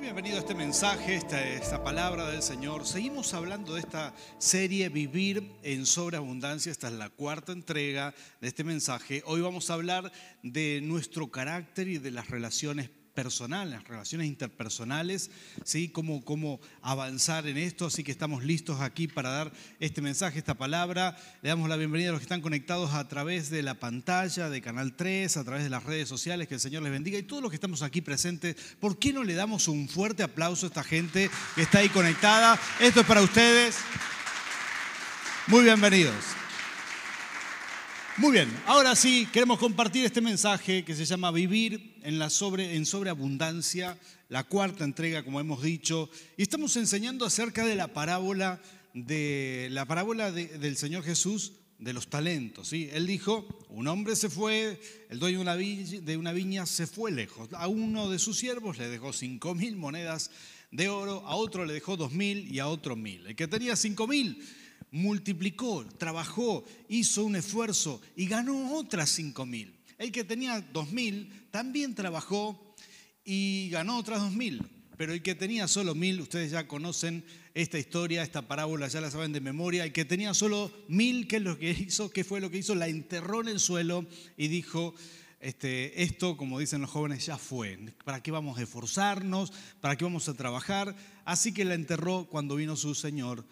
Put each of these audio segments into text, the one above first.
Bienvenido a este mensaje, esta, esta palabra del Señor. Seguimos hablando de esta serie Vivir en Sobreabundancia. Esta es la cuarta entrega de este mensaje. Hoy vamos a hablar de nuestro carácter y de las relaciones personales, las relaciones interpersonales, ¿sí? Cómo, cómo avanzar en esto. Así que estamos listos aquí para dar este mensaje, esta palabra. Le damos la bienvenida a los que están conectados a través de la pantalla de Canal 3, a través de las redes sociales. Que el Señor les bendiga. Y todos los que estamos aquí presentes, ¿por qué no le damos un fuerte aplauso a esta gente que está ahí conectada? Esto es para ustedes. Muy bienvenidos. Muy bien, ahora sí queremos compartir este mensaje que se llama Vivir en, la sobre, en sobreabundancia, la cuarta entrega, como hemos dicho, y estamos enseñando acerca de la parábola, de, la parábola del Señor Jesús de los talentos. ¿sí? Él dijo, un hombre se fue, el dueño de una, viña, de una viña se fue lejos. A uno de sus siervos le dejó cinco mil monedas de oro, a otro le dejó dos mil y a otro mil. El que tenía cinco mil multiplicó, trabajó, hizo un esfuerzo y ganó otras cinco mil. El que tenía dos mil también trabajó y ganó otras dos mil. Pero el que tenía solo mil, ustedes ya conocen esta historia, esta parábola, ya la saben de memoria. El que tenía solo mil, ¿qué es lo que hizo? ¿Qué fue lo que hizo? La enterró en el suelo y dijo, este, esto, como dicen los jóvenes, ya fue. ¿Para qué vamos a esforzarnos? ¿Para qué vamos a trabajar? Así que la enterró cuando vino su Señor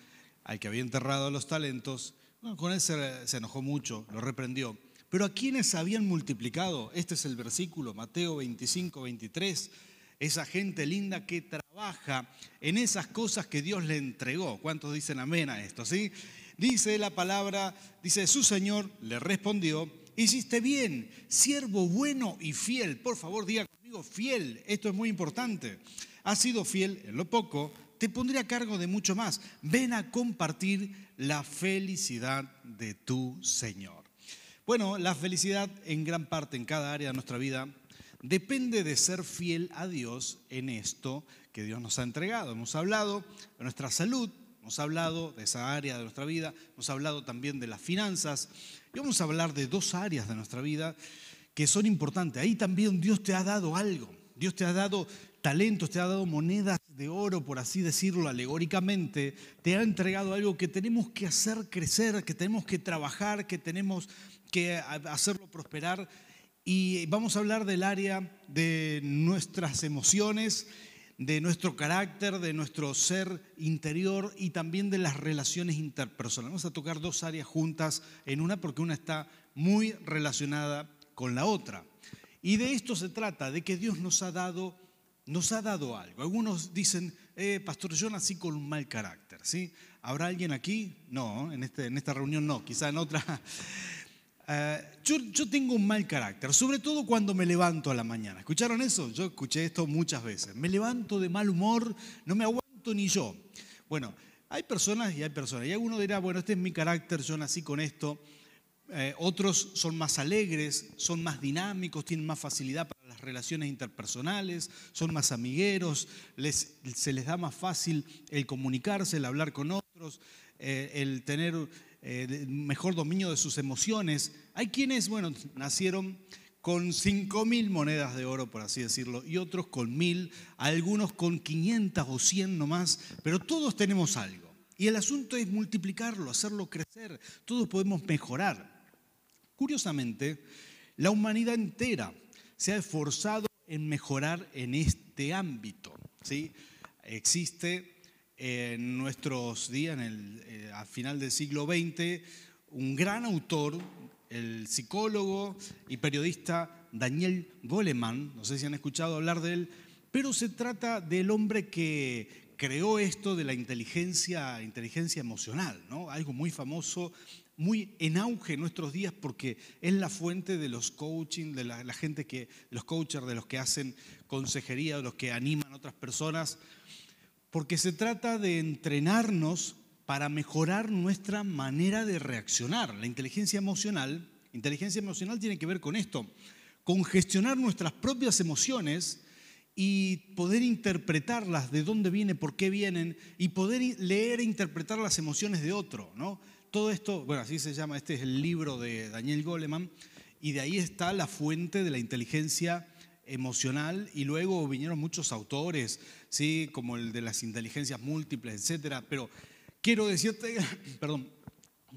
al que había enterrado los talentos, con él se, enojó mucho, lo reprendió. Pero a quienes habían multiplicado, este es el versículo, Mateo 25, 23, esa gente linda que trabaja en esas cosas que Dios le entregó. ¿Cuántos dicen amén a esto? ¿sí? Dice la palabra, dice, su Señor le respondió, hiciste bien, siervo bueno y fiel. Por favor, diga conmigo, fiel. Esto es muy importante. Has sido fiel en lo poco, te pondré a cargo de mucho más. Ven a compartir la felicidad de tu Señor. Bueno, la felicidad en gran parte, en cada área de nuestra vida, depende de ser fiel a Dios en esto que Dios nos ha entregado. Hemos hablado de nuestra salud, hemos hablado de esa área de nuestra vida, hemos hablado también de las finanzas y vamos a hablar de dos áreas de nuestra vida que son importantes. Ahí también Dios te ha dado algo. Dios te ha dado talentos, te ha dado monedas de oro, por así decirlo alegóricamente, te ha entregado algo que tenemos que hacer crecer, que tenemos que trabajar, que tenemos que hacerlo prosperar. Y vamos a hablar del área de nuestras emociones, de nuestro carácter, de nuestro ser interior y también de las relaciones interpersonales. Vamos a tocar dos áreas juntas en una porque una está muy relacionada con la otra. Y de esto se trata, de que Dios nos ha dado nos ha dado algo. Algunos dicen, eh, pastor, yo nací con un mal carácter. ¿sí? ¿Habrá alguien aquí? No, en, este, en esta reunión no, quizá en otra. Eh, yo, yo, tengo un mal carácter, sobre todo cuando me levanto a la mañana. ¿Escucharon eso? Yo escuché esto muchas veces. Me levanto de mal humor, no me aguanto ni yo. Bueno, hay personas y hay personas. Y alguno dirá, bueno, este es mi carácter, yo nací con esto. Eh, otros son más alegres, son más dinámicos, tienen más facilidad para las relaciones interpersonales, son más amigueros, se les da más fácil el comunicarse, el hablar con otros, eh, el tener eh, mejor dominio de sus emociones. Hay quienes, bueno, nacieron con 5 mil monedas de oro, por así decirlo, y otros con mil, algunos con 500 o 100 nomás, pero todos tenemos algo. Y el asunto es multiplicarlo, hacerlo crecer. Todos podemos mejorar. Curiosamente, la humanidad entera se ha esforzado en mejorar en este ámbito. ¿sí? Existe en nuestros días, en el, eh, final del siglo XX, un gran autor, el psicólogo y periodista Daniel Goleman, no sé si han escuchado hablar de él, pero se trata del hombre que creó esto de la inteligencia, inteligencia emocional, ¿no? algo muy famoso muy en auge en nuestros días porque es la fuente de los coaching, de la, gente que, los coaches, de los que hacen consejería, de los que animan a otras personas, porque se trata de entrenarnos para mejorar nuestra manera de reaccionar. La inteligencia emocional, inteligencia emocional tiene que ver con esto, con gestionar nuestras propias emociones y poder interpretarlas, de dónde vienen, por qué vienen, y poder leer e interpretar las emociones de otro, ¿no? Todo esto, bueno, así se llama, este es el libro de Daniel Goleman, y de ahí está la fuente de la inteligencia emocional y luego vinieron muchos autores, ¿sí? como el de las inteligencias múltiples, etc. Pero quiero decirte, perdón,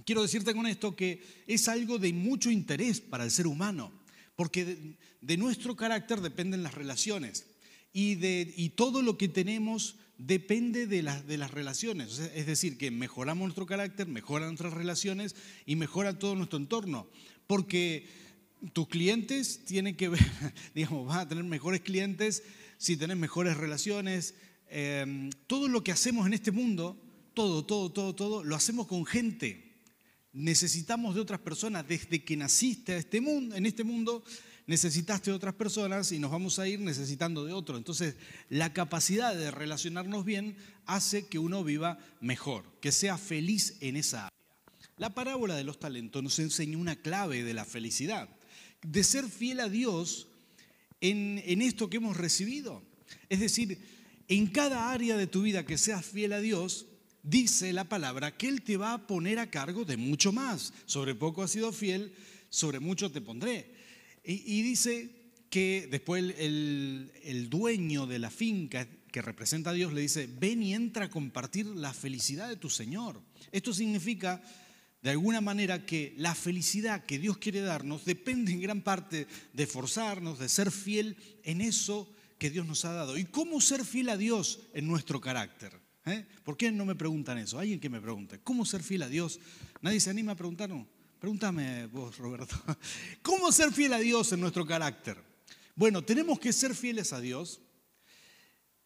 quiero decirte con esto que es algo de mucho interés para el ser humano, porque de, nuestro carácter dependen las relaciones y, de, y todo lo que tenemos depende de, de las relaciones. Es decir, que mejoramos nuestro carácter, mejoran nuestras relaciones y mejora todo nuestro entorno. Porque tus clientes tienen que ver, digamos, vas a tener mejores clientes si tenés mejores relaciones. Em, todo lo que hacemos en este mundo, todo, todo, todo, todo, lo hacemos con gente. Necesitamos de otras personas. Desde que naciste a este mundo, en este mundo, necesitaste de otras personas y nos vamos a ir necesitando de otros. Entonces, la capacidad de relacionarnos bien hace que uno viva mejor, que sea feliz en esa área. La parábola de los talentos nos enseña una clave de la felicidad de ser fiel a Dios en, esto que hemos recibido. Es decir, en cada área de tu vida que seas fiel a Dios, dice la palabra que Él te va a poner a cargo de mucho más. Sobre poco has sido fiel, sobre mucho te pondré. Y, dice que después el, dueño de la finca que representa a Dios le dice, ven y entra a compartir la felicidad de tu Señor. Esto significa de alguna manera que la felicidad que Dios quiere darnos depende en gran parte de forzarnos, de ser fiel en eso que Dios nos ha dado. ¿Y cómo ser fiel a Dios en nuestro carácter? ¿Eh? ¿Por qué no me preguntan eso? Alguien que me pregunte, ¿cómo ser fiel a Dios? Nadie se anima a preguntarnos. Pregúntame vos, Roberto. ¿Cómo ser fiel a Dios en nuestro carácter? Bueno, tenemos que ser fieles a Dios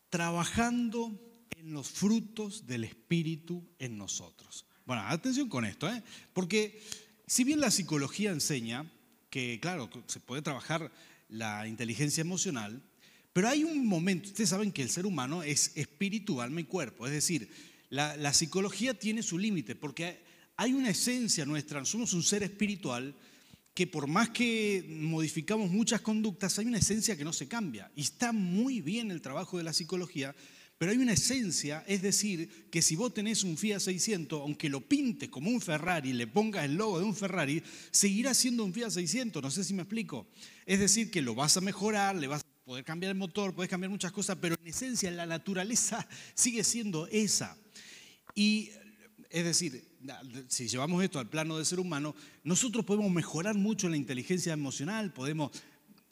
trabajando en los frutos del Espíritu en nosotros. Bueno, atención con esto, ¿eh? porque si bien la psicología enseña que, claro, se puede trabajar la inteligencia emocional, pero hay un momento, ustedes saben que el ser humano es espíritu, alma y cuerpo, es decir, la, la psicología tiene su límite, porque hay una esencia nuestra, somos un ser espiritual que por más que modificamos muchas conductas, hay una esencia que no se cambia. Y está muy bien el trabajo de la psicología pero hay una esencia, es decir, que si vos tenés un Fiat 600, aunque lo pintes como un Ferrari, le pongas el logo de un Ferrari, seguirá siendo un Fiat 600, no sé si me explico. Es decir, que lo vas a mejorar, le vas a poder cambiar el motor, puedes cambiar muchas cosas, pero en esencia la naturaleza sigue siendo esa. Y es decir, si llevamos esto al plano del ser humano, nosotros podemos mejorar mucho la inteligencia emocional, podemos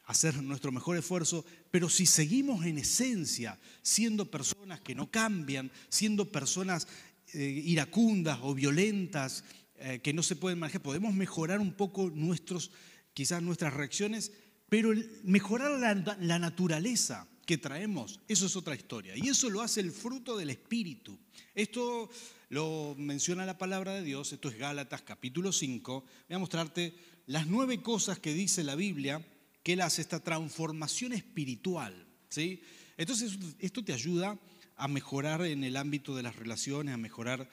hacer nuestro mejor esfuerzo, pero si seguimos en esencia siendo personas que no cambian, siendo personas eh, iracundas o violentas, eh, que no se pueden manejar, podemos mejorar un poco nuestros, quizás nuestras reacciones, pero mejorar la, la naturaleza que traemos, eso es otra historia. Y eso lo hace el fruto del Espíritu. Esto lo menciona la palabra de Dios, esto es Gálatas capítulo 5. Voy a mostrarte las nueve cosas que dice la Biblia que Él hace esta transformación espiritual. ¿sí? Entonces, esto te ayuda a mejorar en el ámbito de las relaciones, a mejorar.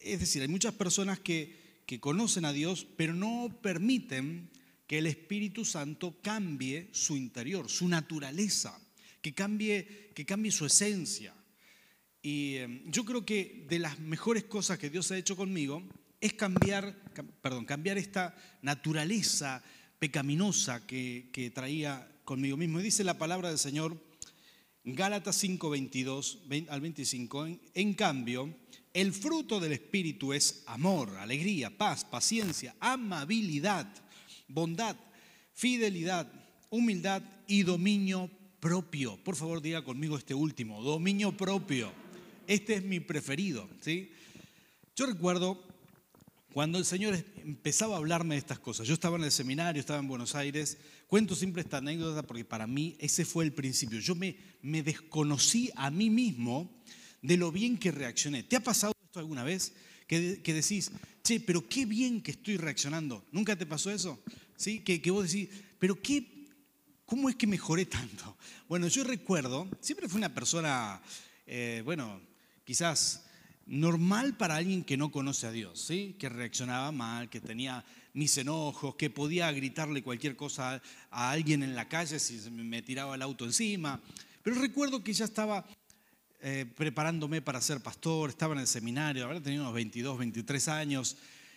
Es decir, hay muchas personas que, que conocen a Dios, pero no permiten que el Espíritu Santo cambie su interior, su naturaleza, que cambie, que cambie su esencia. Y eh, yo creo que de las mejores cosas que Dios ha hecho conmigo es cambiar, perdón, cambiar esta naturaleza pecaminosa que, traía conmigo mismo. Y dice la palabra del Señor, Gálatas 5, 22 al 25, en, cambio, el fruto del Espíritu es amor, alegría, paz, paciencia, amabilidad, bondad, fidelidad, humildad y dominio propio. Por favor, diga conmigo este último, dominio propio. Este es mi preferido. ¿sí? Yo recuerdo cuando el Señor empezaba a hablarme de estas cosas, yo estaba en el seminario, estaba en Buenos Aires, cuento siempre esta anécdota porque para mí ese fue el principio. Yo me, me desconocí a mí mismo de lo bien que reaccioné. ¿Te ha pasado esto alguna vez? Que, que, decís, che, pero qué bien que estoy reaccionando. ¿Nunca te pasó eso? ¿Sí? Que, que vos decís, pero qué, ¿cómo es que mejoré tanto? Bueno, yo recuerdo, siempre fui una persona, eh, bueno, quizás normal para alguien que no conoce a Dios, ¿sí? que reaccionaba mal, que tenía mis enojos, que podía gritarle cualquier cosa a alguien en la calle si me tiraba el auto encima. Pero recuerdo que ya estaba eh, preparándome para ser pastor, estaba en el seminario, ahora tenía unos 22, 23 años.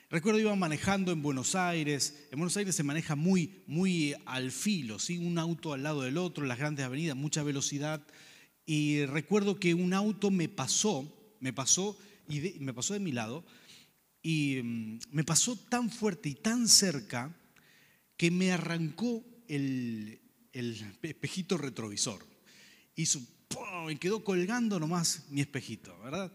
Recuerdo iba manejando en Buenos Aires. En Buenos Aires se maneja muy, muy al filo, ¿sí? un auto al lado del otro, las grandes avenidas, mucha velocidad. Y recuerdo que un auto me pasó, me pasó y me pasó de mi lado y mm, me pasó tan fuerte y tan cerca que me arrancó el, espejito retrovisor. Hizo, y quedó colgando nomás mi espejito, ¿verdad?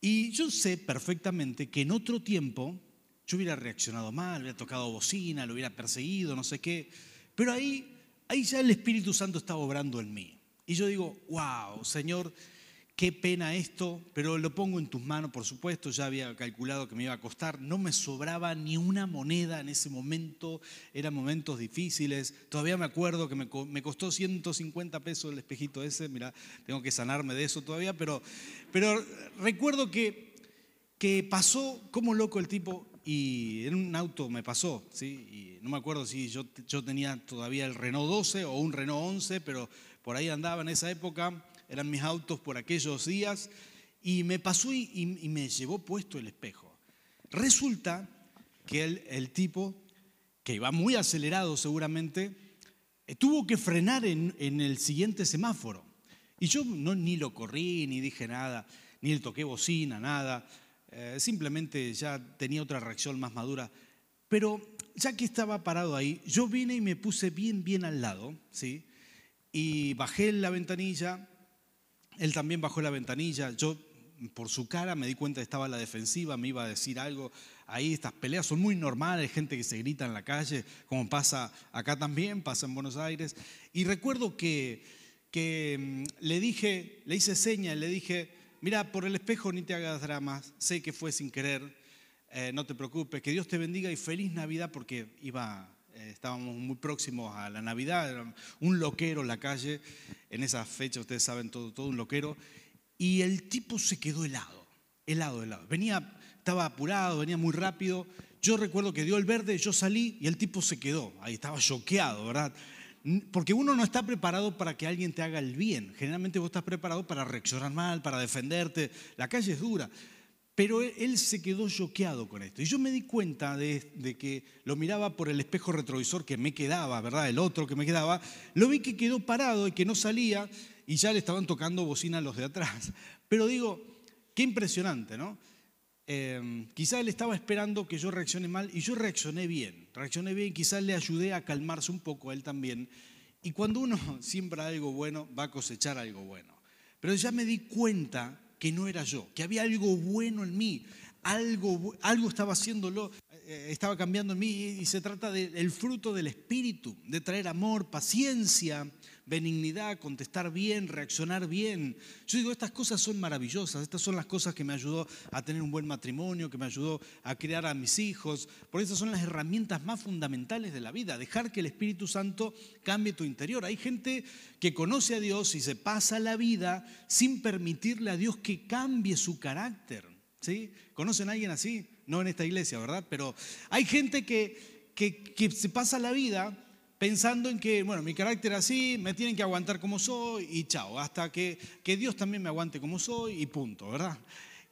Y yo sé perfectamente que en otro tiempo yo hubiera reaccionado mal, hubiera tocado bocina, lo hubiera perseguido, no sé qué, pero ahí, ahí ya el Espíritu Santo estaba obrando en mí. Y yo digo, wow, Señor, qué pena esto, pero lo pongo en tus manos, por supuesto, ya había calculado que me iba a costar, no me sobraba ni una moneda en ese momento, eran momentos difíciles, todavía me acuerdo que me, costó 150 pesos el espejito ese, mira, tengo que sanarme de eso todavía, pero, recuerdo que, pasó como loco el tipo y en un auto me pasó. Y no me acuerdo si yo, yo tenía todavía el Renault 12 o un Renault 11, pero por ahí andaba en esa época, eran mis autos por aquellos días, y me pasó y, me llevó puesto el espejo. Resulta que el, tipo, que iba muy acelerado seguramente, tuvo que frenar en, el siguiente semáforo. Y yo no, ni lo corrí, ni dije nada, ni le toqué bocina, nada. Eh, simplemente ya tenía otra reacción más madura. Pero ya que estaba parado ahí, yo vine y me puse bien, bien al lado, ¿sí? Y bajé la ventanilla, él también bajó la ventanilla, yo por su cara me di cuenta que estaba a la defensiva, me iba a decir algo. Ahí estas peleas son muy normales, gente que se grita en la calle, como pasa acá también, pasa en Buenos Aires. Y recuerdo que, que mm, le dije, le hice seña, le dije, mira, por el espejo ni te hagas dramas, sé que fue sin querer, eh, no te preocupes, que Dios te bendiga y feliz Navidad porque iba estábamos muy próximos a la Navidad, un loquero en la calle, en esa fecha ustedes saben todo, todo un loquero, y el tipo se quedó helado, helado, helado. Venía, estaba apurado, venía muy rápido. Yo recuerdo que dio el verde, yo salí y el tipo se quedó, ahí estaba choqueado, ¿verdad? Porque uno no está preparado para que alguien te haga el bien. Generalmente vos estás preparado para reaccionar mal, para defenderte. La calle es dura. Pero él se quedó choqueado con esto. Y yo me di cuenta de, que lo miraba por el espejo retrovisor que me quedaba, ¿verdad? El otro que me quedaba. Lo vi que quedó parado y que no salía y ya le estaban tocando bocina a los de atrás. Pero digo, qué impresionante, ¿no? Eh, quizá él estaba esperando que yo reaccione mal y yo reaccioné bien. Reaccioné bien, quizás le ayudé a calmarse un poco a él también. Y cuando uno siembra algo bueno, va a cosechar algo bueno. Pero ya me di cuenta que no era yo, que había algo bueno en mí, algo, algo estaba haciéndolo, eh, estaba cambiando en mí y se trata del fruto del Espíritu, de traer amor, paciencia, benignidad, contestar bien, reaccionar bien. Yo digo, estas cosas son maravillosas, estas son las cosas que me ayudó a tener un buen matrimonio, que me ayudó a criar a mis hijos, por eso son las herramientas más fundamentales de la vida, dejar que el Espíritu Santo cambie tu interior. Hay gente que conoce a Dios y se pasa la vida sin permitirle a Dios que cambie su carácter. ¿Sí? ¿Conocen a alguien así? No en esta iglesia, ¿verdad? Pero hay gente que, que, que se pasa la vida pensando en que, bueno, mi carácter así, me tienen que aguantar como soy y chao, hasta que, que Dios también me aguante como soy y punto, ¿verdad?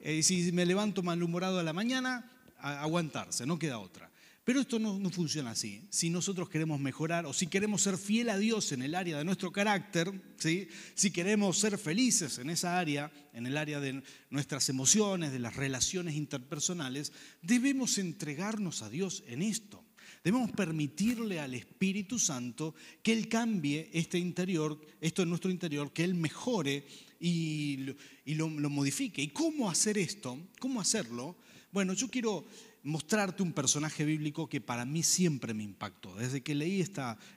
Eh, si me levanto malhumorado a la mañana, aguantarse, no queda otra. Pero esto no, no, funciona así. Si nosotros queremos mejorar o si queremos ser fiel a Dios en el área de nuestro carácter, ¿sí? si queremos ser felices en esa área, en el área de nuestras emociones, de las relaciones interpersonales, debemos entregarnos a Dios en esto. Debemos permitirle al Espíritu Santo que Él cambie este interior, esto en nuestro interior, que Él mejore y, lo, modifique. ¿Y cómo hacer esto? ¿Cómo hacerlo? Bueno, yo quiero mostrarte un personaje bíblico que para mí siempre me impactó. Desde que leí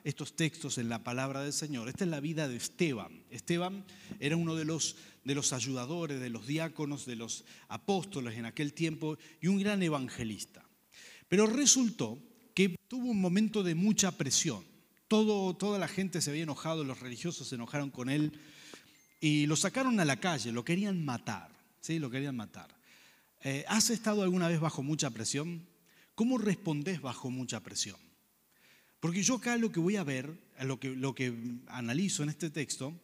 estos textos en la palabra del Señor, esta es la vida de Esteban. Esteban era uno de los, de los ayudadores, de los diáconos, de los apóstoles en aquel tiempo y un gran evangelista. Pero resultó que tuvo un momento de mucha presión. Todo, toda la gente se había enojado, los religiosos se enojaron con él y lo sacaron a la calle, lo querían matar, ¿sí? Lo querían matar. Eh, ¿Has estado alguna vez bajo mucha presión? ¿Cómo respondes bajo mucha presión? Porque yo acá lo que voy a ver, lo que, lo que analizo en este texto,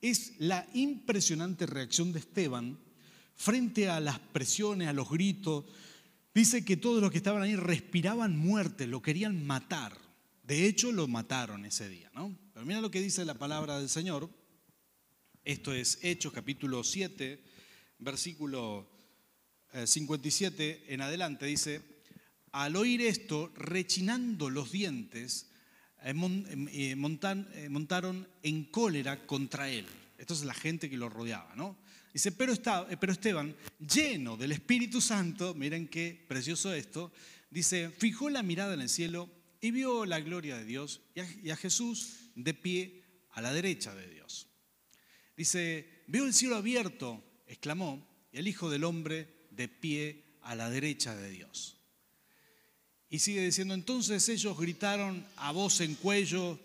es la impresionante reacción de Esteban frente a las presiones, a los gritos, Dice que todos los que estaban ahí respiraban muerte, lo querían matar. De hecho, lo mataron ese día, ¿no? Pero mira lo que dice la palabra del Señor. Esto es Hechos capítulo 7, versículo 57 eh, en adelante. Dice, al oír esto, rechinando los dientes, eh, eh, montaron en cólera contra él. Esto es la gente que lo rodeaba, ¿no? Dice, pero, pero Esteban, lleno del Espíritu Santo, miren qué precioso esto, dice, fijó la mirada en el cielo y vio la gloria de Dios y a, Jesús de pie a la derecha de Dios. Dice, veo el cielo abierto, exclamó, y el Hijo del Hombre de pie a la derecha de Dios. Y sigue diciendo, entonces ellos gritaron a voz en cuello,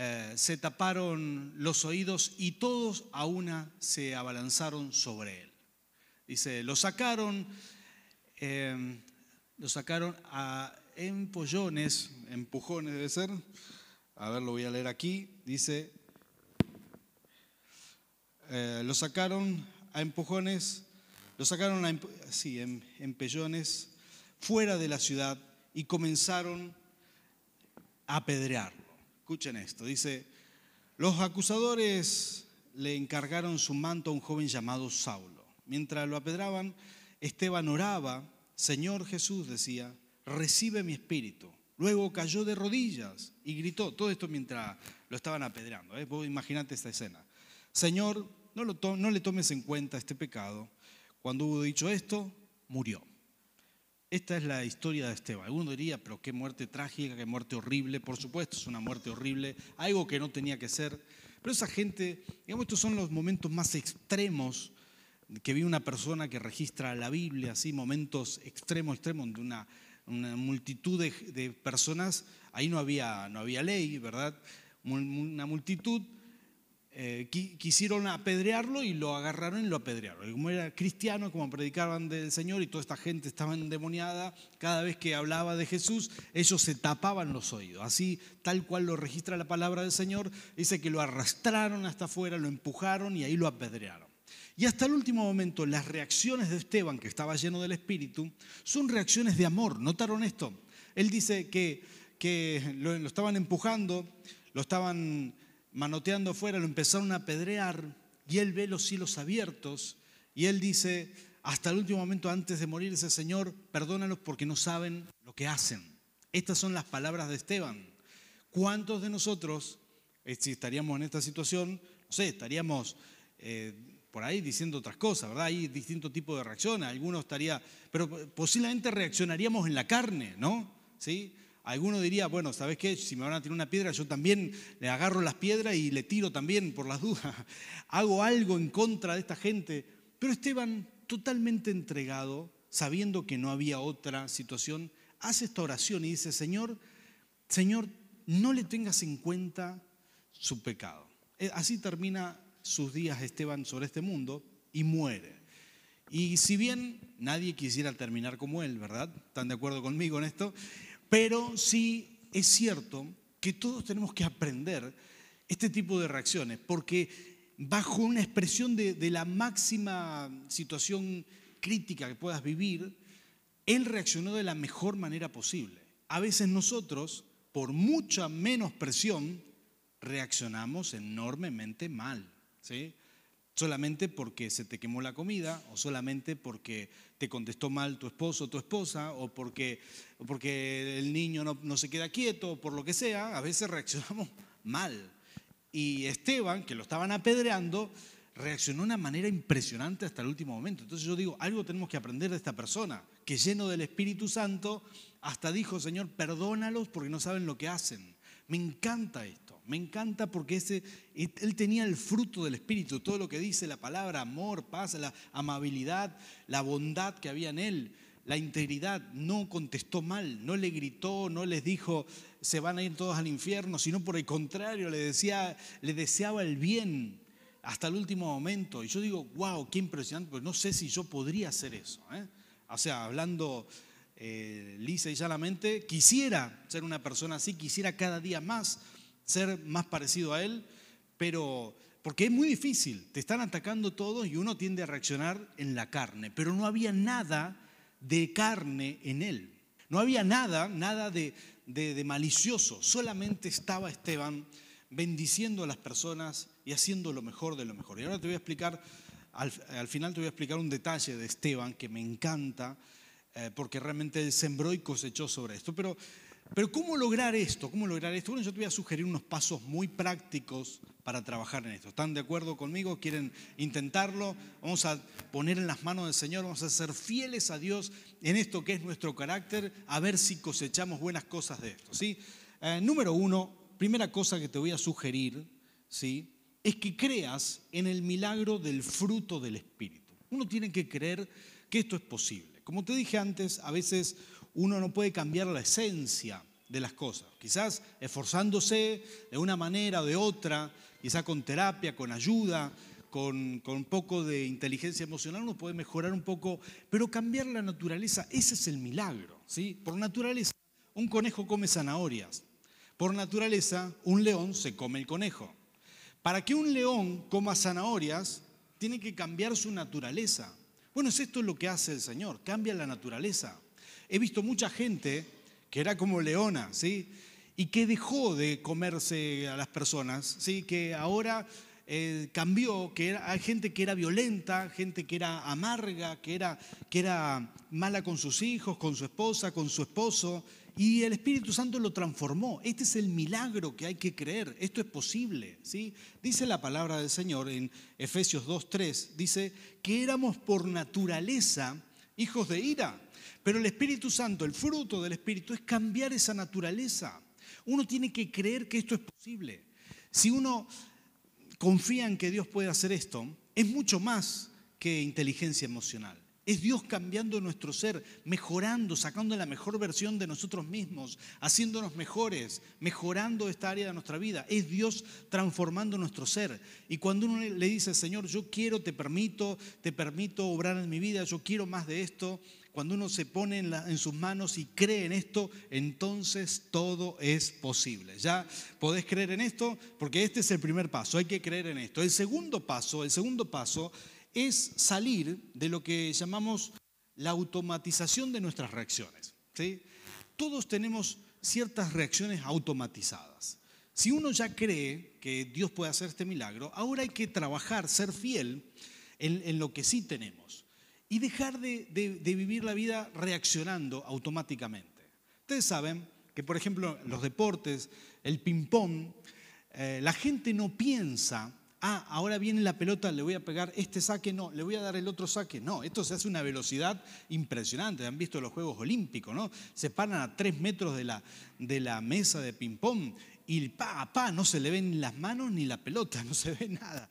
eh, se taparon los oídos y todos a una se abalanzaron sobre él. Dice, lo sacaron, em, lo sacaron a empollones, empujones debe ser. A ver, lo voy a leer aquí. Dice, eh, lo sacaron a empujones, lo sacaron a, sí, empellones fuera de la ciudad y comenzaron a apedrearlo. Escuchen esto, dice, los acusadores le encargaron su manto a un joven llamado Saulo. Mientras lo apedraban, Esteban oraba, Señor Jesús decía, recibe mi espíritu. Luego cayó de rodillas y gritó, todo esto mientras lo estaban apedreando. ¿eh? Imaginate esta escena. Señor, no, no le tomes en cuenta este pecado. Cuando hubo dicho esto, murió. Esta es la historia de Esteban. Alguno diría, pero qué muerte trágica, qué muerte horrible. Por supuesto, es una muerte horrible, algo que no tenía que ser. Pero esa gente, digamos, estos son los momentos más extremos que vi una persona que registra la Biblia, así, momentos extremos, extremos, de una, multitud de, de, personas. Ahí no había, no había ley, ¿verdad? Una multitud eh, quisieron apedrearlo y lo agarraron y lo apedrearon. Como era cristiano, como predicaban del Señor y toda esta gente estaba endemoniada, cada vez que hablaba de Jesús, ellos se tapaban los oídos. Así, tal cual lo registra la palabra del Señor, dice que lo arrastraron hasta afuera, lo empujaron y ahí lo apedrearon. Y hasta el último momento, las reacciones de Esteban, que estaba lleno del Espíritu, son reacciones de amor. ¿Notaron esto? Él dice que lo estaban empujando, lo estaban manoteando afuera, lo empezaron a apedrear y él ve los cielos abiertos y él dice, hasta el último momento antes de morir, ese Señor, perdónalos porque no saben lo que hacen. Estas son las palabras de Esteban. ¿Cuántos de nosotros, eh, si estaríamos en esta situación, no sé, estaríamos eh, por ahí diciendo otras cosas, ¿verdad? Hay distintos tipos de reacciones, algunos estaría, pero posiblemente reaccionaríamos en la carne, ¿no? ¿Sí? Alguno diría, bueno, ¿sabes qué? Si me van a tirar una piedra, yo también le agarro las piedras y le tiro también por las dudas. Hago algo en contra de esta gente. Pero Esteban, totalmente entregado, sabiendo que no había otra situación, hace esta oración y dice, Señor, Señor, no le tengas en cuenta su pecado. Eh, así termina sus días Esteban sobre este mundo y muere. Y si bien nadie quisiera terminar como él, ¿verdad? ¿Están de acuerdo conmigo en esto? Pero sí es cierto que todos tenemos que aprender este tipo de reacciones, porque bajo una expresión de, la máxima situación crítica que puedas vivir, él reaccionó de la mejor manera posible. A veces nosotros, por mucha menos presión, reaccionamos enormemente mal. ¿sí? Solamente porque se te quemó la comida o solamente porque te contestó mal tu esposo o tu esposa o porque, porque el niño no, no se queda quieto o por lo que sea, a veces reaccionamos mal. Y Esteban, que lo estaban apedreando, reaccionó de una manera impresionante hasta el último momento. Entonces yo digo, algo tenemos que aprender de esta persona, que lleno del Espíritu Santo, hasta dijo, Señor, perdónalos porque no saben lo que hacen. Me encanta esto. Me encanta porque ese, él tenía el fruto del Espíritu, todo lo que dice la palabra, amor, paz, la amabilidad, la bondad que había en él, la integridad. No contestó mal, no le gritó, no les dijo se van a ir todos al infierno, sino por el contrario, le, decía, le deseaba el bien hasta el último momento. Y yo digo, wow, qué impresionante, pero no sé si yo podría hacer eso. ¿eh? O sea, hablando eh, lisa y llanamente, quisiera ser una persona así, quisiera cada día más ser más parecido a Él, pero porque es muy difícil, te están atacando todos y uno tiende a reaccionar en la carne, pero no había nada de carne en él. No había nada, nada de, malicioso, solamente estaba Esteban bendiciendo a las personas y haciendo lo mejor de lo mejor. Y ahora te voy a explicar, al, final te voy a explicar un detalle de Esteban que me encanta, eh, porque realmente sembró y cosechó sobre esto. Pero, pero ¿cómo lograr esto? ¿Cómo lograr esto? Bueno, yo te voy a sugerir unos pasos muy prácticos para trabajar en esto. ¿Están de acuerdo conmigo? ¿Quieren intentarlo? Vamos a poner en las manos del Señor, vamos a ser fieles a Dios en esto que es nuestro carácter, a ver si cosechamos buenas cosas de esto. ¿sí? Eh, número uno, primera cosa que te voy a sugerir, ¿sí? es que creas en el milagro del fruto del Espíritu. Uno tiene que creer que esto es posible. Como te dije antes, a veces uno no puede cambiar la esencia de las cosas. Quizás esforzándose de una manera o de otra, quizá con terapia, con ayuda, con, un poco de inteligencia emocional, uno puede mejorar un poco, pero cambiar la naturaleza, ese es el milagro. ¿sí? Por naturaleza, un conejo come zanahorias. Por naturaleza, un león se come el conejo. Para que un león coma zanahorias, tiene que cambiar su naturaleza. Bueno, es esto lo que hace el Señor, cambia la naturaleza. He visto mucha gente que era como leona, ¿sí? y que dejó de comerse a las personas, ¿sí? que ahora eh, cambió, que hay gente que era violenta, gente que era amarga, que era, que era mala con sus hijos, con su esposa, con su esposo, y el Espíritu Santo lo transformó. Este es el milagro que hay que creer. Esto es posible. ¿sí? Dice la palabra del Señor en Efesios 2.3, dice que éramos por naturaleza hijos de ira. Pero el Espíritu Santo, el fruto del Espíritu, es cambiar esa naturaleza. Uno tiene que creer que esto es posible. Si uno confía en que Dios puede hacer esto, es mucho más que inteligencia emocional. Es Dios cambiando nuestro ser, mejorando, sacando la mejor versión de nosotros mismos, haciéndonos mejores, mejorando esta área de nuestra vida. Es Dios transformando nuestro ser. Y cuando uno le dice, Señor, yo quiero, te permito, te permito obrar en mi vida, yo quiero más de esto, cuando uno se pone en, sus manos y cree en esto, entonces todo es posible. ¿Ya podés creer en esto? Porque este es el primer paso, hay que creer en esto. El segundo paso, el segundo paso es salir de lo que llamamos la automatización de nuestras reacciones. ¿sí? Todos tenemos ciertas reacciones automatizadas. Si uno ya cree que Dios puede hacer este milagro, ahora hay que trabajar, ser fiel en lo que sí tenemos y dejar de, vivir la vida reaccionando automáticamente. Ustedes saben que, por ejemplo, los deportes, el ping-pong, eh, la gente no piensa, ah, ahora viene la pelota, le voy a pegar este saque, no, le voy a dar el otro saque, no, esto se hace una velocidad impresionante, han visto los Juegos Olímpicos, ¿no? Se paran a tres metros de la, de la mesa de ping-pong y pa, pa, no se le ven las manos ni la pelota, no se ve nada.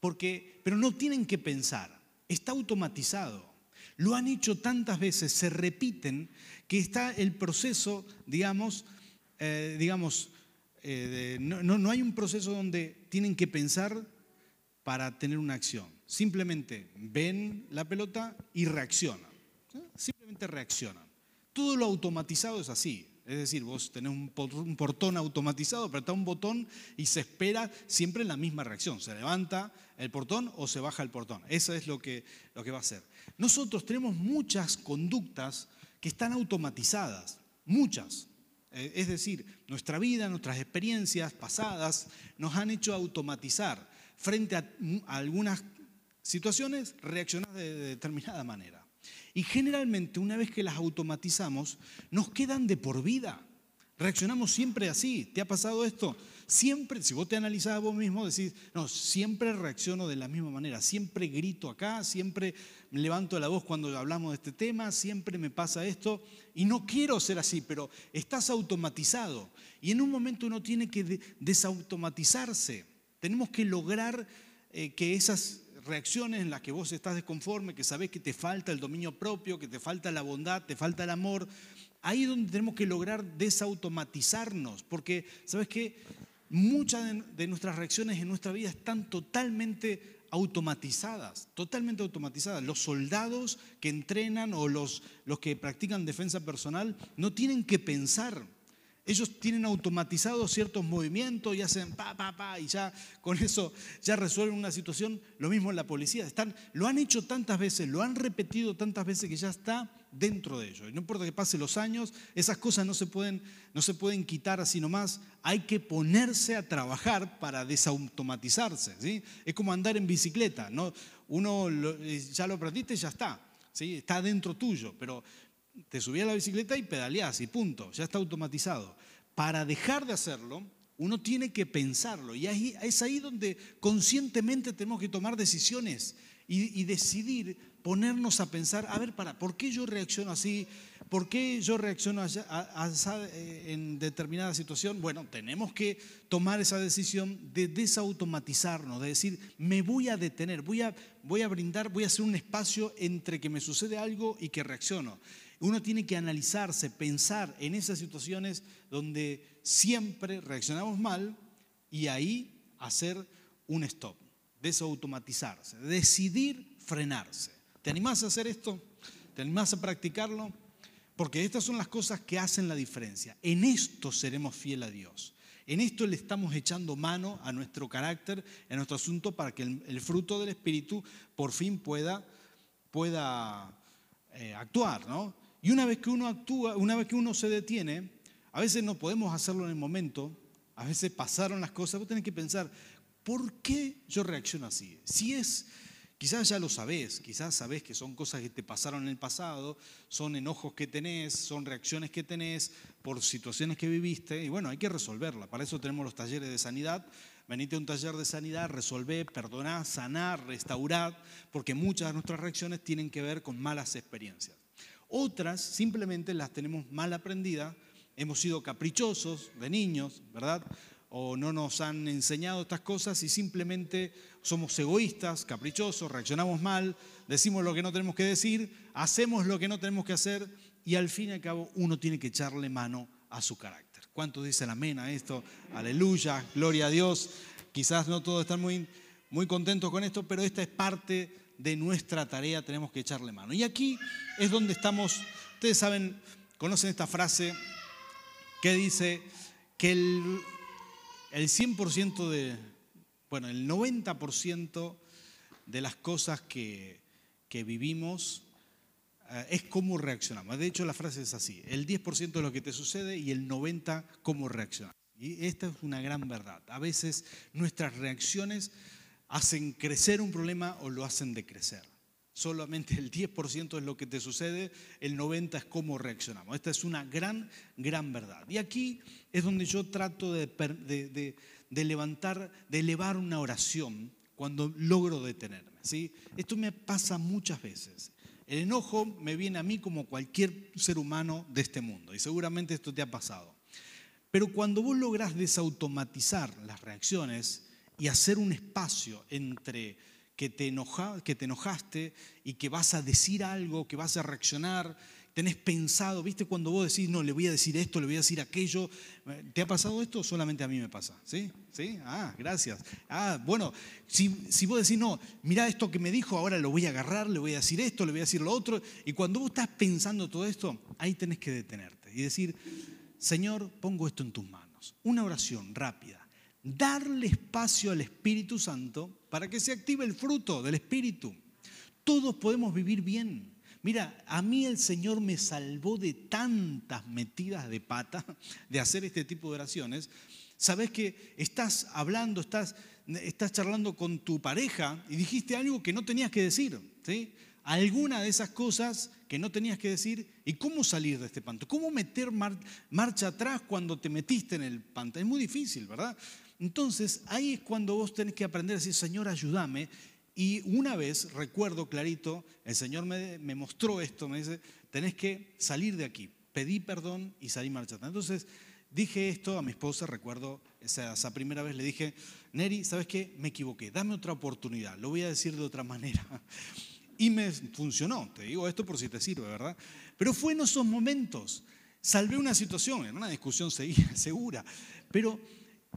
Porque, pero no tienen que pensar, está automatizado. Lo han hecho tantas veces, se repiten, que está el proceso, digamos, eh, digamos, eh, no, hay un proceso donde tienen que pensar para tener una acción. Simplemente ven la pelota y reaccionan. Simplemente reaccionan. Todo lo automatizado es así. Es decir, vos tenés un portón automatizado, apretá un botón y se espera siempre la misma reacción. Se levanta el portón o se baja el portón. Eso es lo que, lo que va a hacer. Nosotros tenemos muchas conductas que están automatizadas, muchas. Eh, es decir, nuestra vida, nuestras experiencias pasadas nos han hecho automatizar frente a, algunas situaciones, reaccionar de determinada manera. Y generalmente una vez que las automatizamos, nos quedan de por vida. Reaccionamos siempre así. ¿Te ha pasado esto? Siempre, si vos te analizás a vos mismo, decís, no, siempre reacciono de la misma manera, siempre grito acá, siempre levanto la voz cuando hablamos de este tema, siempre me pasa esto, y no quiero ser así, pero estás automatizado. Y en un momento uno tiene que desautomatizarse. Tenemos que lograr eh, que esas reacciones en las que vos estás desconforme, que sabés que te falta el dominio propio, que te falta la bondad, te falta el amor, ahí es donde tenemos que lograr desautomatizarnos, porque sabes que muchas de nuestras reacciones en nuestra vida están totalmente automatizadas, totalmente automatizadas. Los soldados que entrenan o los, los que practican defensa personal no tienen que pensar Ellos tienen automatizados ciertos movimientos y hacen pa, pa, pa, y ya con eso ya resuelven una situación. Lo mismo en la policía. Están, lo han hecho tantas veces, lo han repetido tantas veces que ya está dentro de ellos. Y no importa que pasen los años, esas cosas no se pueden, no se pueden quitar así nomás. Hay que ponerse a trabajar para desautomatizarse. ¿sí? Es como andar en bicicleta. ¿no? Uno eh, ya lo aprendiste y ya está. ¿sí? Está dentro tuyo. Pero te subí a la bicicleta y pedaleás y punto, ya está automatizado. Para dejar de hacerlo, uno tiene que pensarlo y es ahí donde conscientemente tenemos que tomar decisiones y, decidir ponernos a pensar, a ver, para, ¿por qué yo reacciono así? ¿Por qué yo reacciono eh, en determinada situación? Bueno, tenemos que tomar esa decisión de desautomatizarnos, de decir, me voy a detener, voy a, voy a brindar, voy a hacer un espacio entre que me sucede algo y que reacciono. Uno tiene que analizarse, pensar en esas situaciones donde siempre reaccionamos mal y ahí hacer un stop, desautomatizarse, decidir frenarse. ¿Te animás a hacer esto? ¿Te animás a practicarlo? Porque estas son las cosas que hacen la diferencia. En esto seremos fiel a Dios. En esto le estamos echando mano a nuestro carácter, a nuestro asunto, para que el, fruto del Espíritu por fin pueda, pueda eh, actuar. ¿no? Y una vez que uno actúa, una vez que uno se detiene, a veces no podemos hacerlo en el momento, a veces pasaron las cosas, vos tenés que pensar, ¿por qué yo reacciono así? Si es, quizás ya lo sabés, quizás sabés que son cosas que te pasaron en el pasado, son enojos que tenés, son reacciones que tenés por situaciones que viviste, y bueno, hay que resolverla. Para eso tenemos los talleres de sanidad. Venite a un taller de sanidad, resolver, perdonar, sanar, restaurar, porque muchas de nuestras reacciones tienen que ver con malas experiencias. Otras simplemente las tenemos mal aprendidas, hemos sido caprichosos de niños, ¿verdad? O no nos han enseñado estas cosas y simplemente somos egoístas, caprichosos, reaccionamos mal, decimos lo que no tenemos que decir, hacemos lo que no tenemos que hacer y al fin y al cabo uno tiene que echarle mano a su carácter. ¿Cuántos dicen amén a esto? Aleluya, gloria a Dios. Quizás no todos están muy, muy contentos con esto, pero esta es parte de nuestra tarea tenemos que echarle mano. Y aquí es donde estamos, ustedes saben, conocen esta frase que dice que el, el 100% de, bueno, el 90% de las cosas que, que vivimos eh, es cómo reaccionamos. De hecho, la frase es así, el 10% de lo que te sucede y el 90% cómo reaccionamos. Y esta es una gran verdad. A veces nuestras reacciones hacen crecer un problema o lo hacen decrecer. Solamente el 10% es lo que te sucede, el 90% es cómo reaccionamos. Esta es una gran, gran verdad. Y aquí es donde yo trato de, levantar, de elevar una oración cuando logro detenerme. ¿sí? Esto me pasa muchas veces. El enojo me viene a mí como cualquier ser humano de este mundo y seguramente esto te ha pasado. Pero cuando vos lográs desautomatizar las reacciones, y hacer un espacio entre que te, que te enojaste y que vas a decir algo, que vas a reaccionar, tenés pensado, ¿viste? Cuando vos decís, no, le voy a decir esto, le voy a decir aquello, ¿te ha pasado esto solamente a mí me pasa? ¿Sí? ¿Sí? Ah, gracias. Ah, bueno, si, si vos decís, no, mira esto que me dijo, ahora lo voy a agarrar, le voy a decir esto, le voy a decir lo otro, y cuando vos estás pensando todo esto, ahí tenés que detenerte y decir, Señor, pongo esto en tus manos. Una oración rápida darle espacio al Espíritu Santo para que se active el fruto del Espíritu. Todos podemos vivir bien. Mira, a mí el Señor me salvó de tantas metidas de pata de hacer este tipo de oraciones. Sabes que estás hablando, estás, estás charlando con tu pareja y dijiste algo que no tenías que decir. ¿sí? Alguna de esas cosas que no tenías que decir y cómo salir de este panto. ¿Cómo meter marcha atrás cuando te metiste en el panto? Es muy difícil, ¿verdad? Entonces ahí es cuando vos tenés que aprender a decir, Señor, ayúdame. Y una vez, recuerdo clarito, el Señor me, mostró esto, me dice, tenés que salir de aquí. Pedí perdón y salí marchando. Entonces dije esto a mi esposa, recuerdo esa, esa, primera vez, le dije, Neri, ¿sabes qué? Me equivoqué, dame otra oportunidad, lo voy a decir de otra manera. Y me funcionó, te digo esto por si te sirve, ¿verdad? Pero fue en esos momentos, salvé una situación, en una discusión segura, pero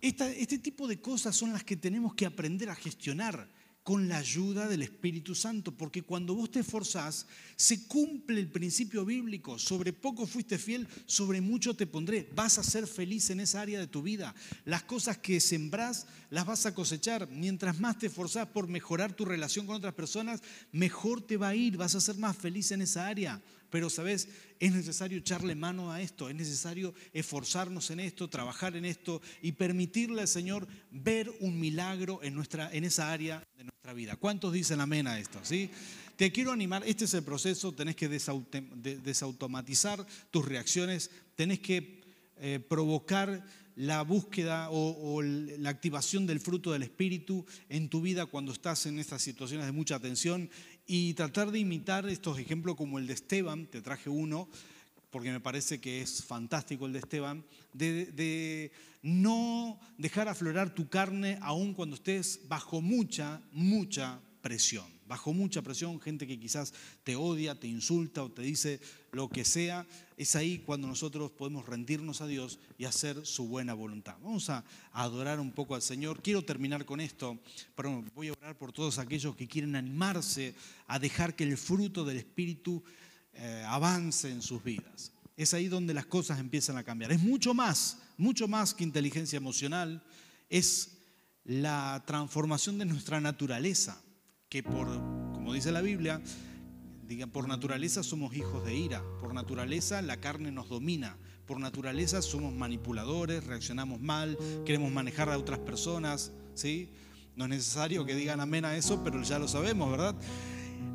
este tipo de cosas son las que tenemos que aprender a gestionar con la ayuda del Espíritu Santo, porque cuando vos te esforzás, se cumple el principio bíblico, sobre poco fuiste fiel, sobre mucho te pondré, vas a ser feliz en esa área de tu vida. Las cosas que sembrás las vas a cosechar, mientras más te esforzás por mejorar tu relación con otras personas, mejor te va a ir, vas a ser más feliz en esa área. Pero, ¿sabes? Es necesario echarle mano a esto, es necesario esforzarnos en esto, trabajar en esto y permitirle al Señor ver un milagro en, nuestra, en esa área de nuestra vida. ¿Cuántos dicen amén a esto? ¿Sí? Te quiero animar, este es el proceso, tenés que desautomatizar tus reacciones, tenés que eh, provocar la búsqueda o, la activación del fruto del Espíritu en tu vida cuando estás en estas situaciones de mucha tensión y tratar de imitar estos ejemplos como el de Esteban, te traje uno, porque me parece que es fantástico el de Esteban, de, no dejar aflorar tu carne aun cuando estés bajo mucha, mucha presión bajo mucha presión, gente que quizás te odia, te insulta o te dice lo que sea, es ahí cuando nosotros podemos rendirnos a Dios y hacer su buena voluntad. Vamos a adorar un poco al Señor. Quiero terminar con esto, pero voy a orar por todos aquellos que quieren animarse a dejar que el fruto del Espíritu eh, avance en sus vidas. Es ahí donde las cosas empiezan a cambiar. Es mucho más, mucho más que inteligencia emocional, es la transformación de nuestra naturaleza que por, como dice la Biblia, diga, por naturaleza somos hijos de ira, por naturaleza la carne nos domina, por naturaleza somos manipuladores, reaccionamos mal, queremos manejar a otras personas, ¿sí? No es necesario que digan amén a eso, pero ya lo sabemos, ¿verdad?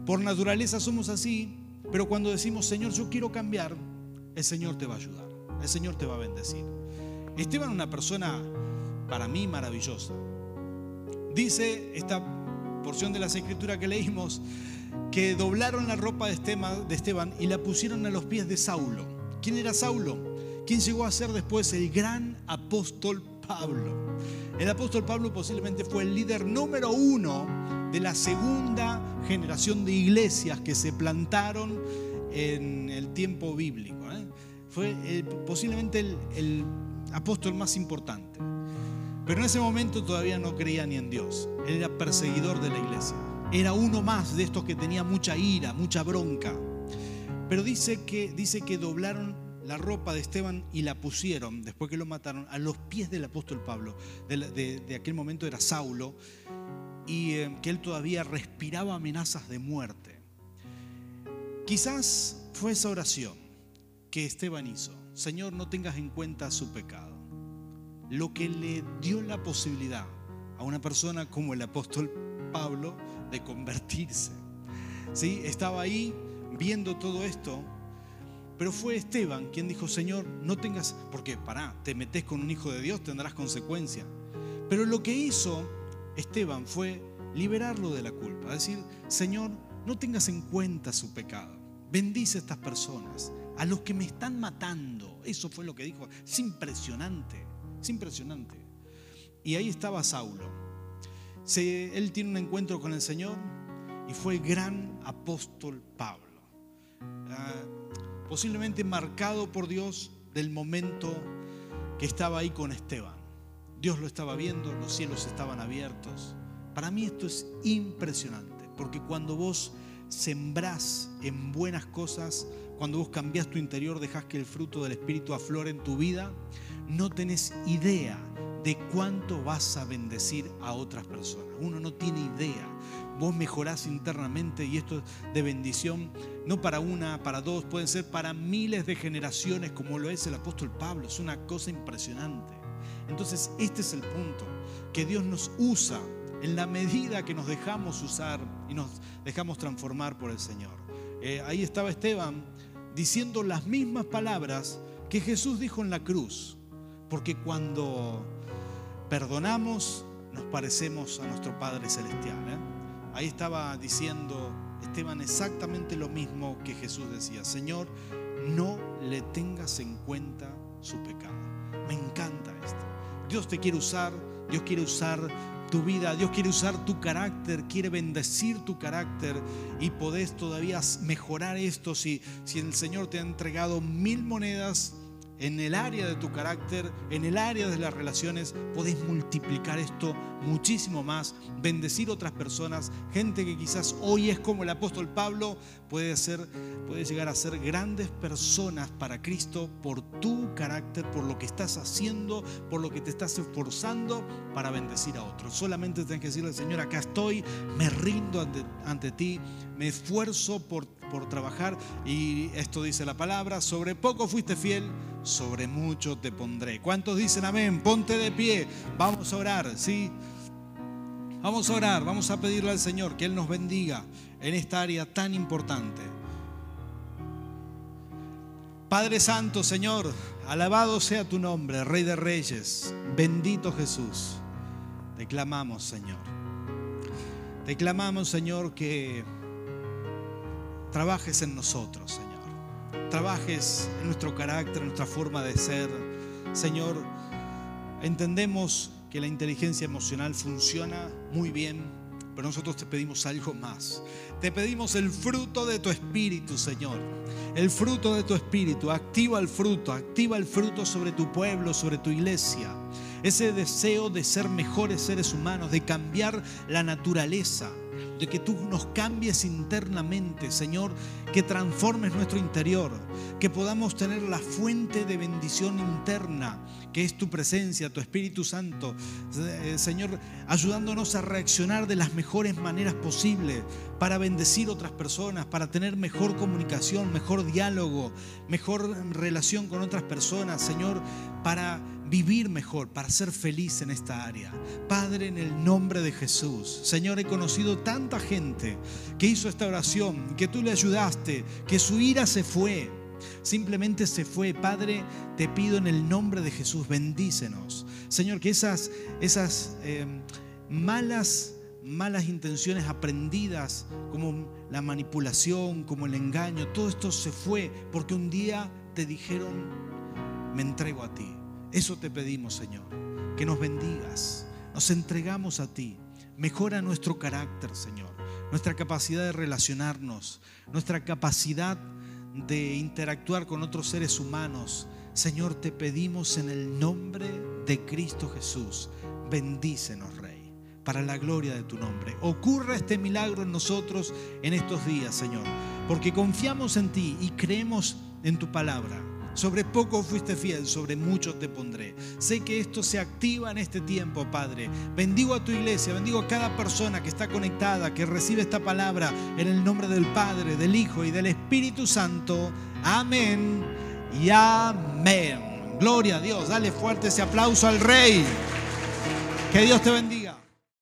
Por naturaleza somos así, pero cuando decimos, Señor, yo quiero cambiar, el Señor te va a ayudar, el Señor te va a bendecir. Esteban es una persona para mí maravillosa. Dice esta porción de las escrituras que leímos, que doblaron la ropa de Esteban y la pusieron a los pies de Saulo. ¿Quién era Saulo? ¿Quién llegó a ser después el gran apóstol Pablo? El apóstol Pablo posiblemente fue el líder número uno de la segunda generación de iglesias que se plantaron en el tiempo bíblico. ¿eh? Fue posiblemente el apóstol más importante. Pero en ese momento todavía no creía ni en Dios. Él era perseguidor de la iglesia. Era uno más de estos que tenía mucha ira, mucha bronca. Pero dice que, dice que doblaron la ropa de Esteban y la pusieron, después que lo mataron, a los pies del apóstol Pablo. De, aquel momento era Saulo. Y eh, que él todavía respiraba amenazas de muerte. Quizás fue esa oración que Esteban hizo. Señor, no tengas en cuenta su pecado lo que le dio la posibilidad a una persona como el apóstol Pablo de convertirse. ¿Sí? Estaba ahí viendo todo esto, pero fue Esteban quien dijo, Señor, no tengas, porque pará, te metes con un hijo de Dios, tendrás consecuencias. Pero lo que hizo Esteban fue liberarlo de la culpa, decir, Señor, no tengas en cuenta su pecado, bendice a estas personas, a los que me están matando. Eso fue lo que dijo, es impresionante. Es impresionante. Y ahí estaba Saulo. él tiene un encuentro con el Señor y fue el gran apóstol Pablo. Ah, posiblemente marcado por Dios del momento que estaba ahí con Esteban. Dios lo estaba viendo, los cielos estaban abiertos. Para mí esto es impresionante, porque cuando vos sembrás en buenas cosas, cuando vos cambias tu interior, dejas que el fruto del Espíritu aflore en tu vida, no tenés idea de cuánto vas a bendecir a otras personas. Uno no tiene idea. Vos mejorás internamente y esto es de bendición, no para una, para dos, pueden ser para miles de generaciones como lo es el apóstol Pablo. Es una cosa impresionante. Entonces, este es el punto, que Dios nos usa en la medida que nos dejamos usar y nos dejamos transformar por el Señor. Eh, ahí estaba Esteban diciendo las mismas palabras que Jesús dijo en la cruz. Porque cuando perdonamos, nos parecemos a nuestro Padre Celestial. ¿eh? Ahí estaba diciendo Esteban exactamente lo mismo que Jesús decía. Señor, no le tengas en cuenta su pecado. Me encanta esto. Dios te quiere usar, Dios quiere usar tu vida, Dios quiere usar tu carácter, quiere bendecir tu carácter y podés todavía mejorar esto si, si el Señor te ha entregado mil monedas en el área de tu carácter, en el área de las relaciones, podés multiplicar esto muchísimo más, bendecir otras personas, gente que quizás hoy es como el apóstol Pablo, puede, ser, puede llegar a ser grandes personas para Cristo por tu carácter, por lo que estás haciendo, por lo que te estás esforzando para bendecir a otros. Solamente tienes que decirle, Señor, acá estoy, me rindo ante, ante ti, me esfuerzo por, por trabajar y esto dice la palabra, sobre poco fuiste fiel sobre mucho te pondré. ¿Cuántos dicen amén? Ponte de pie. Vamos a orar, ¿sí? Vamos a orar, vamos a pedirle al Señor que Él nos bendiga en esta área tan importante. Padre Santo, Señor, alabado sea tu nombre, Rey de Reyes, bendito Jesús. Te clamamos, Señor. Te clamamos, Señor, que trabajes en nosotros, Señor trabajes en nuestro carácter, en nuestra forma de ser. Señor, entendemos que la inteligencia emocional funciona muy bien, pero nosotros te pedimos algo más. Te pedimos el fruto de tu espíritu, Señor. El fruto de tu espíritu. Activa el fruto, activa el fruto sobre tu pueblo, sobre tu iglesia. Ese deseo de ser mejores seres humanos, de cambiar la naturaleza de que tú nos cambies internamente, Señor, que transformes nuestro interior, que podamos tener la fuente de bendición interna, que es tu presencia, tu Espíritu Santo, eh, Señor, ayudándonos a reaccionar de las mejores maneras posibles para bendecir otras personas, para tener mejor comunicación, mejor diálogo, mejor relación con otras personas, Señor, para vivir mejor, para ser feliz en esta área. Padre, en el nombre de Jesús. Señor, he conocido tanta gente que hizo esta oración, que tú le ayudaste, que su ira se fue. Simplemente se fue. Padre, te pido en el nombre de Jesús, bendícenos. Señor, que esas, esas eh, malas malas intenciones aprendidas, como la manipulación, como el engaño, todo esto se fue porque un día te dijeron, me entrego a ti. Eso te pedimos, Señor, que nos bendigas. Nos entregamos a ti. Mejora nuestro carácter, Señor, nuestra capacidad de relacionarnos, nuestra capacidad de interactuar con otros seres humanos. Señor, te pedimos en el nombre de Cristo Jesús. Bendícenos, Rey, para la gloria de tu nombre. Ocurra este milagro en nosotros en estos días, Señor, porque confiamos en ti y creemos en tu palabra. Sobre poco fuiste fiel, sobre mucho te pondré. Sé que esto se activa en este tiempo, Padre. Bendigo a tu iglesia, bendigo a cada persona que está conectada, que recibe esta palabra en el nombre del Padre, del Hijo y del Espíritu Santo. Amén y amén. Gloria a Dios. Dale fuerte ese aplauso al Rey. Que Dios te bendiga.